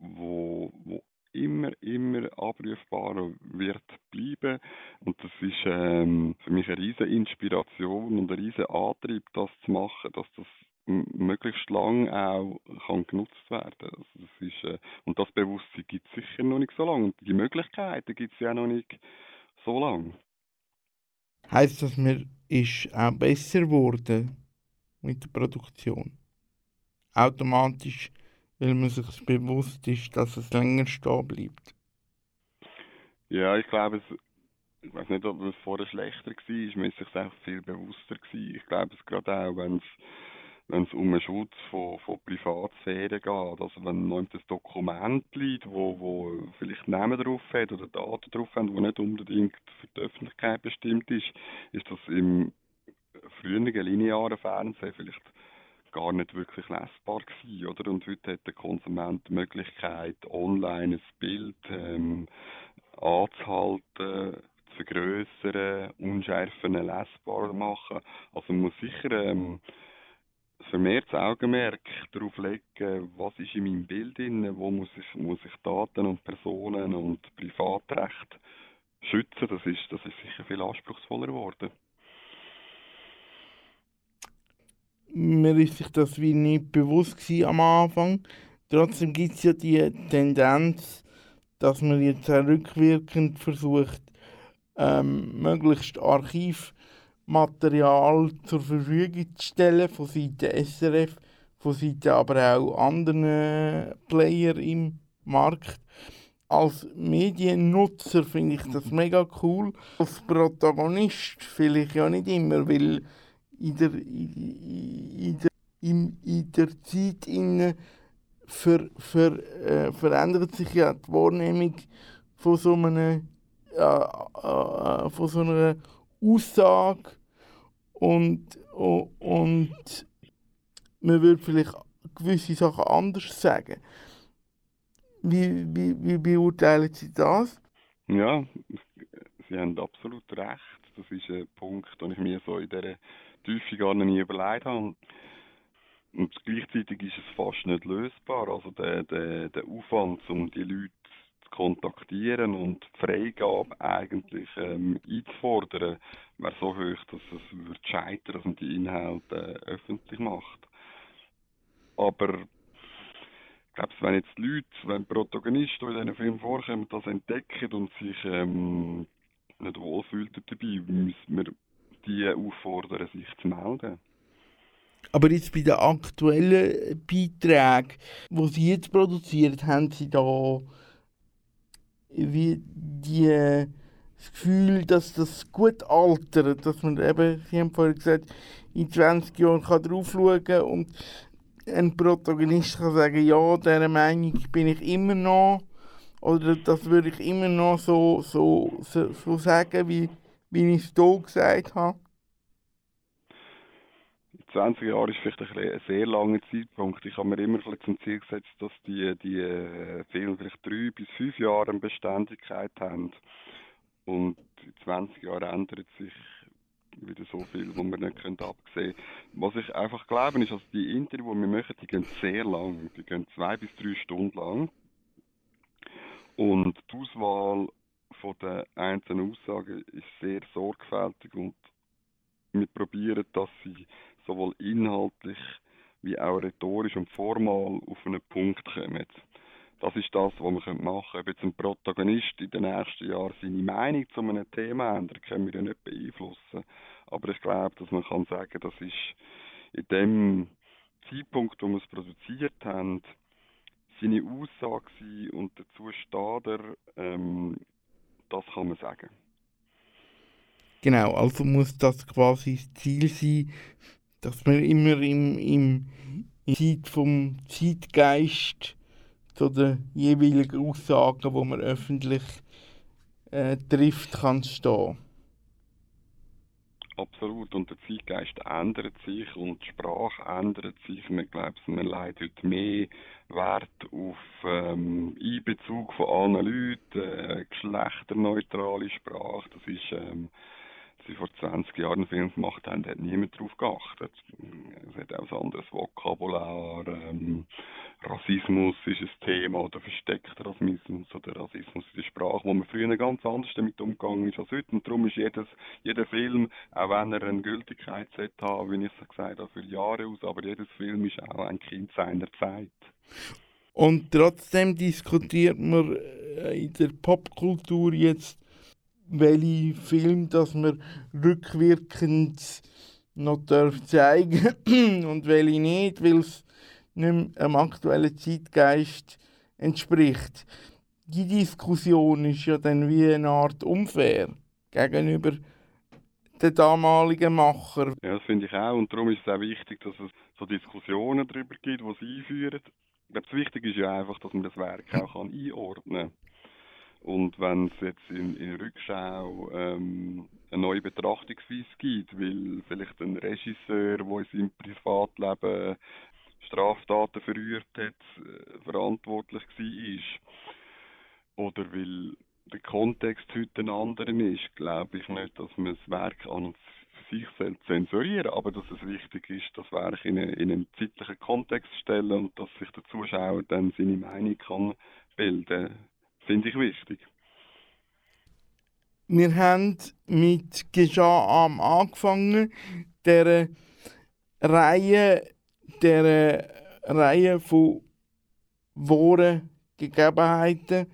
wo, wo immer, immer abrufbarer wird bleiben. Und das ist ähm, für mich eine riesige Inspiration und ein riesiger Antrieb, das zu machen, dass das möglichst lang auch kann genutzt werden. Also das ist, äh, und das Bewusstsein gibt es sicher noch nicht so lange. Und die Möglichkeiten gibt es ja noch nicht so lange. Heißt das, man ist auch besser geworden mit der Produktion? Automatisch, weil man sich bewusst ist, dass es länger stehen bleibt. Ja, ich glaube, es, ich weiß nicht, ob es vorher schlechter war, man ist sich auch viel bewusster gewesen. Ich glaube es gerade auch, wenn es wenn es um den Schutz von, von Privatsphäre geht. Also wenn noch ein Dokument liegt, wo, wo vielleicht Namen drauf hat oder Daten drauf haben, die nicht unbedingt für die Öffentlichkeit bestimmt ist, ist das im früheren linearen Fernsehen vielleicht gar nicht wirklich lesbar gewesen, oder? Und heute hat der Konsument die Möglichkeit, online ein Bild ähm, anzuhalten, zu vergrößern, Unschärfen lesbar machen. Also man muss sicher ähm, vermehrt Augenmerk darauf legen, was ist in meinem Bild drin, wo muss ich, muss ich Daten und Personen und Privatrecht schützen. Das ist, das ist sicher viel anspruchsvoller geworden. Mir ist sich das wie nicht bewusst am Anfang. Trotzdem gibt es ja die Tendenz, dass man jetzt rückwirkend versucht, ähm, möglichst Archivmaterial zur Verfügung zu stellen, von Seiten SRF, von Seiten aber auch anderen Player im Markt. Als Mediennutzer finde ich das mega cool. Als Protagonist vielleicht ja nicht immer, weil in der, in der, in, in der Zeit in, ver, ver, äh, verändert sich ja die Wahrnehmung von so, einem, äh, äh, von so einer Aussage und, und man würde vielleicht gewisse Sachen anders sagen. Wie, wie, wie beurteilen Sie das? Ja, Sie haben absolut recht. Das ist ein Punkt, den ich mir so in dieser Tiefe gar nie überlegt habe. Und gleichzeitig ist es fast nicht lösbar. Also der, der, der Aufwand, um die Leute zu kontaktieren und die Freigabe eigentlich ähm, einzufordern, wäre so hoch, dass es würde scheitern, dass man die Inhalte äh, öffentlich macht. Aber ich glaube, wenn jetzt die Leute, wenn Protagonisten, die in diesen Film vorkommen, das entdecken und sich ähm, nicht wohlfühlen dabei, müssen wir die auffordern, sich zu melden. Aber jetzt bei den aktuellen Beiträgen, die Sie jetzt produziert, haben Sie da wie die, das Gefühl, dass das gut altert, dass man eben, Sie haben vorhin gesagt, in 20 Jahren kann drauf schauen und ein Protagonist kann sagen, ja, dieser Meinung bin ich immer noch, oder das würde ich immer noch so, so, so, so sagen, wie wie ich es hier gesagt habe? 20 Jahre ist vielleicht ein, sehr langer Zeitpunkt. Ich habe mir immer zum Ziel gesetzt, dass die, die äh, Filme vielleicht drei bis fünf Jahre Beständigkeit haben. Und in 20 Jahren ändert sich wieder so viel, wo wir nicht können absehen können. Was ich einfach glaube, ist, dass die Interviews, die wir machen, die gehen sehr lang. Die gehen zwei bis drei Stunden lang. Und die Auswahl von den einzelnen Aussagen ist sehr sorgfältig und wir probieren, dass sie sowohl inhaltlich wie auch rhetorisch und formal auf einen Punkt kommen. Das ist das, was wir machen können. Ob ein Protagonist in den nächsten Jahren seine Meinung zu einem Thema ändert, können wir ja nicht beeinflussen. Aber ich glaube, dass man kann sagen, das ist in dem Zeitpunkt, wo wir es produziert haben, seine Aussage und dazu steht er, ähm, das kann man sagen. Genau, also muss das quasi das Ziel sein, dass man immer im, im, im Zeit vom Zeitgeist zu den jeweiligen Aussagen, die man öffentlich äh, trifft, kann stehen. Absolut. Und der Zeitgeist ändert sich und die Sprache ändert sich. Man glaubt, man legt heute mehr Wert auf ähm, Einbezug von allen Leuten, äh, geschlechterneutrale Sprache. Das ist ähm, sie vor 20 Jahren einen Film gemacht haben, hat niemand darauf geachtet. Es hat auch ein anderes Vokabular. Ähm, Rassismus ist ein Thema oder versteckter Rassismus oder Rassismus in der Sprache, wo man früher ganz anders damit umgegangen ist als heute. Und darum ist jedes, jeder Film, auch wenn er eine Gültigkeit hat, wie ich es gesagt habe, für Jahre aus, aber jedes Film ist auch ein Kind seiner Zeit. Und trotzdem diskutiert man äh, in der Popkultur jetzt welche Film dass man rückwirkend noch darf zeigen und welche nicht, weil es nicht mehr dem aktuellen Zeitgeist entspricht. Die Diskussion ist ja dann wie eine Art unfair gegenüber den damaligen Macher. Ja, das finde ich auch. Und darum ist es auch wichtig, dass es so Diskussionen darüber gibt, die sie einführen. Ich glaube, das Wichtige ist ja einfach, dass man das Werk auch einordnen kann. Und wenn es jetzt in, in Rückschau ähm, eine neue Betrachtungsweise gibt, weil vielleicht ein Regisseur, der in seinem Privatleben Straftaten verübt hat, äh, verantwortlich war, oder weil der Kontext heute ein anderer ist, glaube ich nicht, dass man das Werk an sich selbst zensurieren, aber dass es wichtig ist, das Werk in, eine, in einen zeitlichen Kontext zu stellen und dass sich der Zuschauer dann seine Meinung kann bilden, finde ich wichtig. Wir haben mit Geschah am angefangen, der Reihe, der Reihe von wahren Gegebenheiten,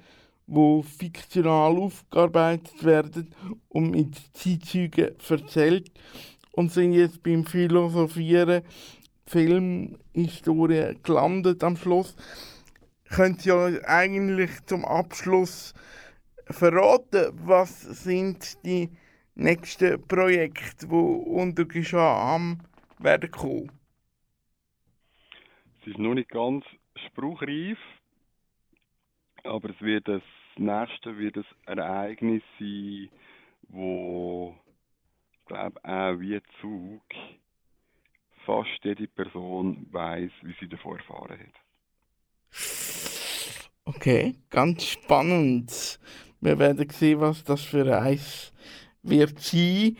wo fiktional aufgearbeitet werden und mit Zeitzeugen erzählt und sind jetzt beim Philosophieren Filmhistorie gelandet am Schluss. Könnt ihr eigentlich zum Abschluss verraten, was sind die nächsten Projekte, die unter Geschah werden kommen? Es ist noch nicht ganz spruchreif, aber es wird das nächste wird ein Ereignis sein, wo glaube auch wie Zug fast jede Person weiß, wie sie davor erfahren hat. Okay, ganz spannend. Wir werden sehen, was das für eins wird sein.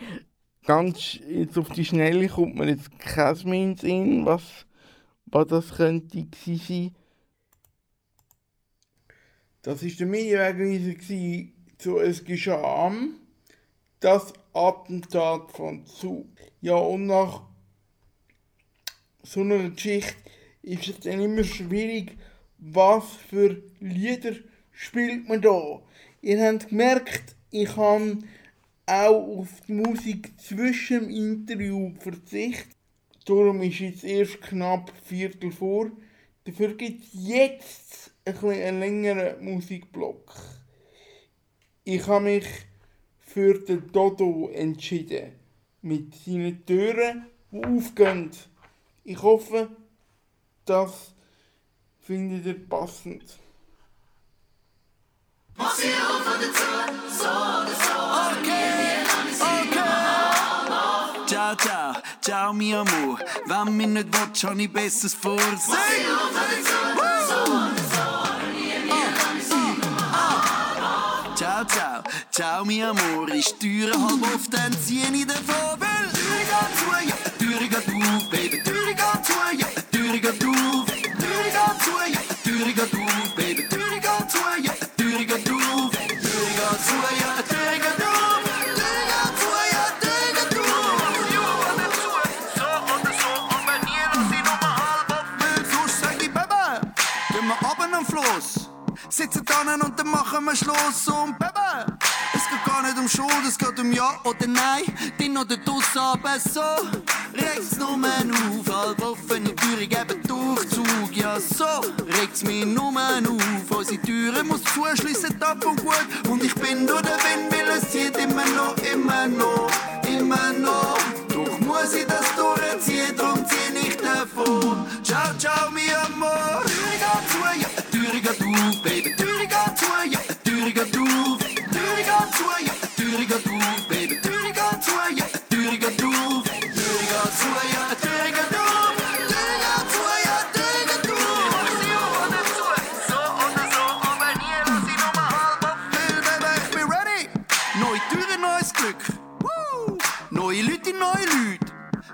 Ganz jetzt auf die Schnelle kommt mir jetzt kein in, was, was das könnte sein. Das war der Medienwegweiser zu Es geschah am das Attentat von Zug. Ja, und nach so einer Geschichte ist es dann immer schwierig, was für Lieder spielt man da. Ihr habt gemerkt, ich habe auch auf die Musik zwischen dem Interview verzichtet. Darum ist jetzt erst knapp Viertel vor. Dafür gibt es jetzt ein einen längeren Musikblock. Ich habe mich für den Dodo entschieden. Mit seinen Türen, die aufgehen. Ich hoffe, das findet ihr passend. Ciao, ciao, ciao, mio amor. Wenn mich nicht willst, habe ich besseres vorsehen. Ciao, ciao, ciao, mio amor. Die Türe halb auf, dann zieh ich davon. Weil Türe geht zu, ja, Türe geht auf, Baby. Türe geht zu, ja, Türe geht auf. Und dann machen wir Schluss und Baby, es geht gar nicht um Schuld, es geht um Ja oder Nein, Drin oder Duss, aber so. Regt's nur auf, halb offene Türen geben Durchzug, ja so. Regt's mich nur auf, unsere Türen muss zuschliessen, ab und gut, und ich bin durch den Wind, weil es zieht immer noch, immer noch, immer noch, doch muss ich das durchziehen, drum zieh ich davon, ciao, ciao, mi amor, Türe geht zu, ja, Türe geht auf, Baby, Türe auf, Türe geht zu, ja, geht auf, Baby, Türe geht zu, ja, auf, Türe geht zu, ja, auf, Türe geht zu, ja, oder zu, so oder so, aber nie lass ich nur mal halb. Weil, Baby, ich bin ready. Neue Türen, neues Glück. Woo! Neue Leute, neue Leute.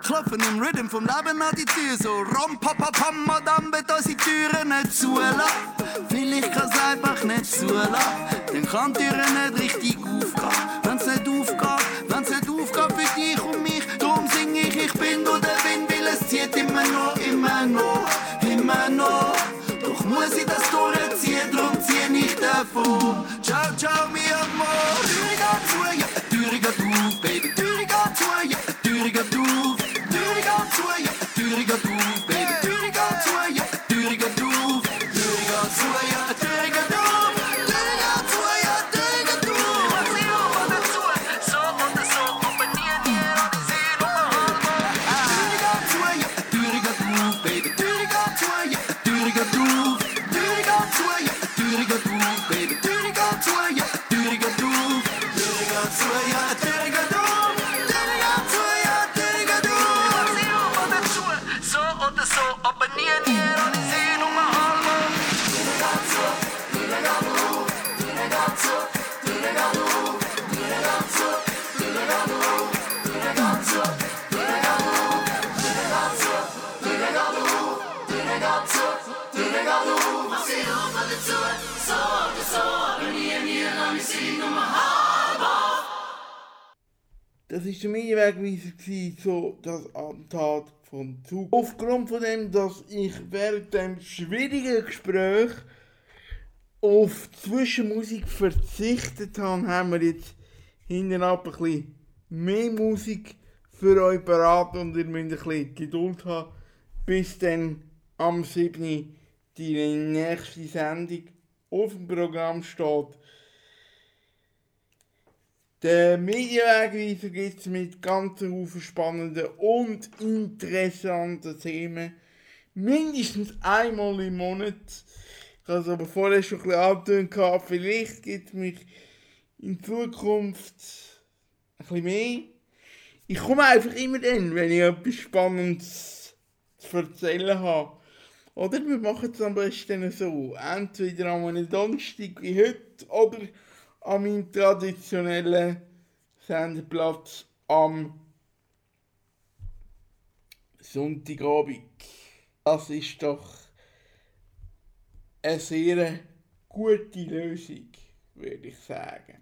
Klopfen im Rhythm vom Leben an die Tür. So rom, pa, pa, pam, madame, wird unsere Türen nicht zulassen. Vielleicht kann es einfach nicht zulassen. Dann kann die Türen nicht richtig aufgehen. Wenn's nicht aufgeht, wenn's nicht aufgeht für dich und mich. Drum sing ich, ich bin durch den Wind, weil es zieht immer noch, immer noch, immer noch. Doch muss ich das durchziehen, drum zieh ich davon. Das Attentat von Zug. Aufgrund von dem, dass ich während dem schwierigen Gespräch auf Zwischenmusik verzichtet habe, haben wir jetzt hinten ab ein bisschen mehr Musik für euch parat und ihr müsst ein bisschen Geduld haben, bis dann am 7. die nächste Sendung auf dem Programm steht. Der Medienwegweiser gibt es mit ganz vielen spannenden und interessanten Themen. Mindestens einmal im Monat. Ich habe es aber vorher schon ein bisschen angetönt, vielleicht gibt es mich in Zukunft ein bisschen mehr. Ich komme einfach immer dann, wenn ich etwas Spannendes zu erzählen habe. Oder wir machen es am besten so. Entweder an einem Donnerstag wie heute oder meinem traditionellen Sendeplatz am Sonntagabend. Das ist doch eine sehr gute Lösung, würde ich sagen.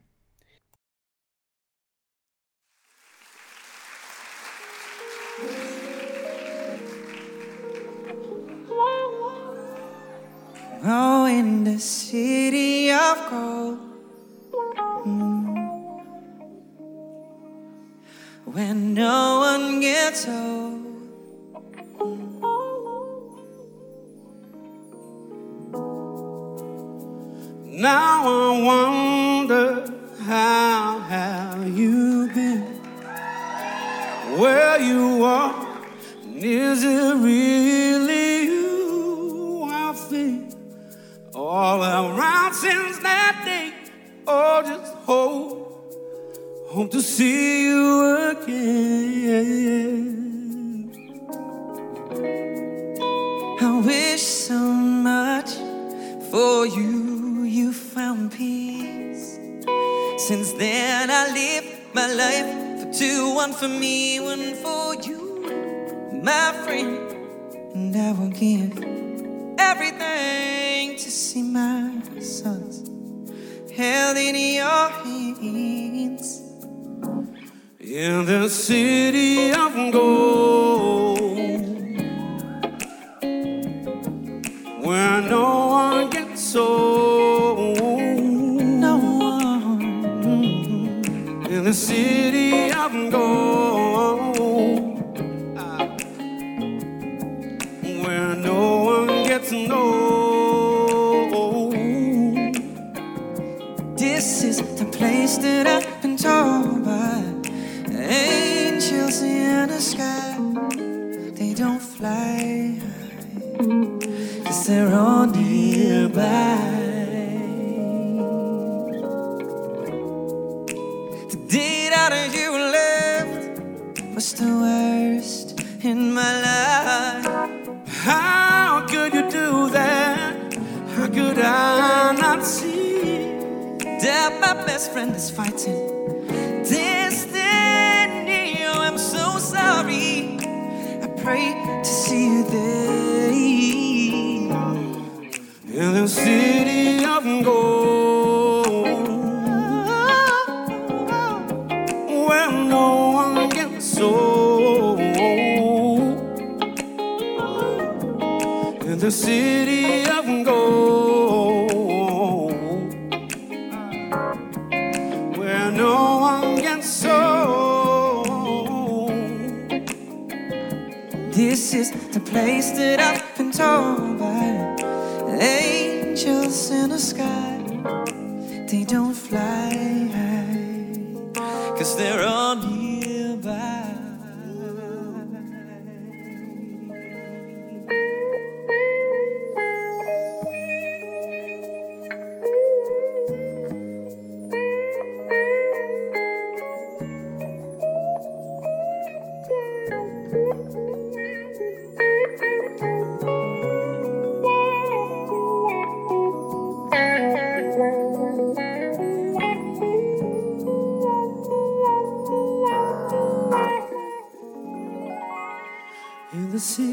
Oh, in the city of gold. When no one gets old. Now I wonder how have you been? Where you are, and is it really you I feel? All around since that day, oh, just hope, hope to see you again. I wish so much for you, you found peace. Since then, I live my life for two, one for me, one for you, my friend. And I will give everything to see my sons held in your hands in the city of gold where no one gets old. no one in the city of gold where no one gets old. This is the place that I've that my best friend is fighting destiny? Oh, I'm so sorry. I pray to see you there in the city of gold, where no one gets sold. In the city place that I've been told see.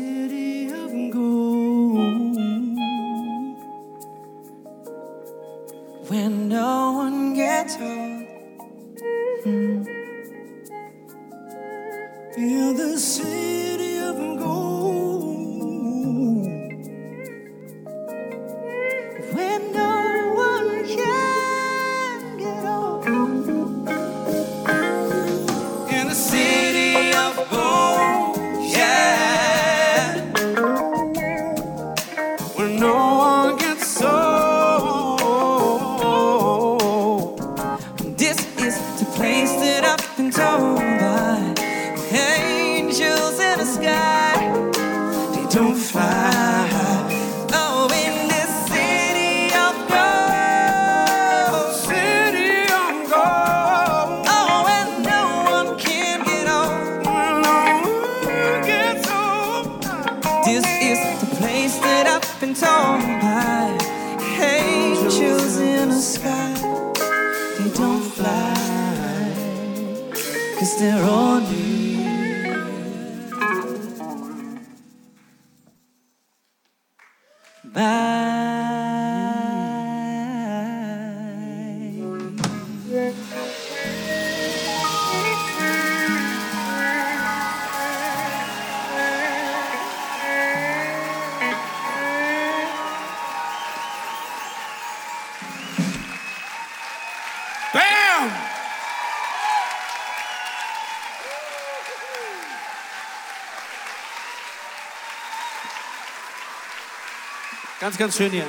Ganz, ganz schön hier.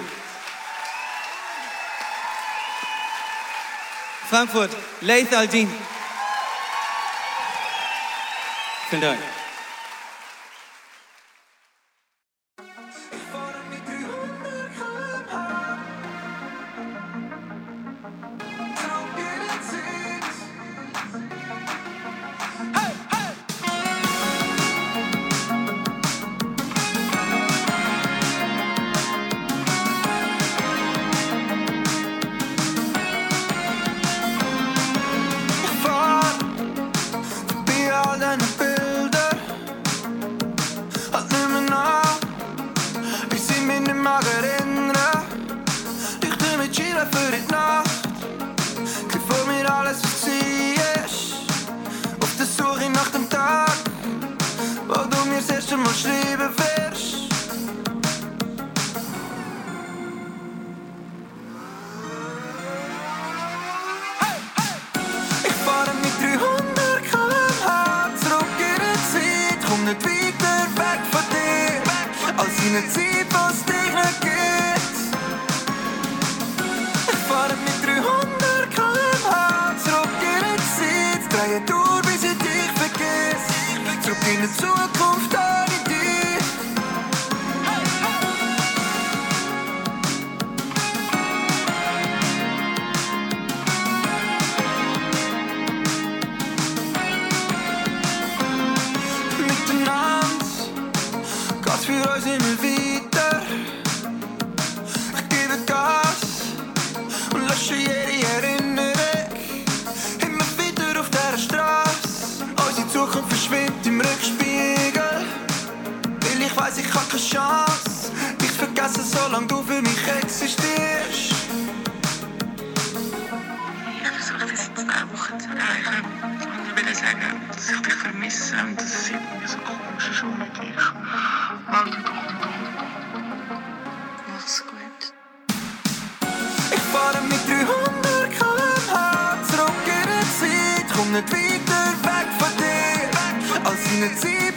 Frankfurt, Leith Aldin. Vielen Dank. Chance. Nicht vergessen, solange du für mich existierst. Ich versuche das jetzt eine zu erreichen. Und ich will sagen, dass ich dich vermisse und dass es irgendwie so komisch ist ohne dich. Melde doch, doch. Mach's gut. Ich fahre mit 300 km/h zurück in die Zeit. Komm nicht weiter weg von dir. Als in der Zeit.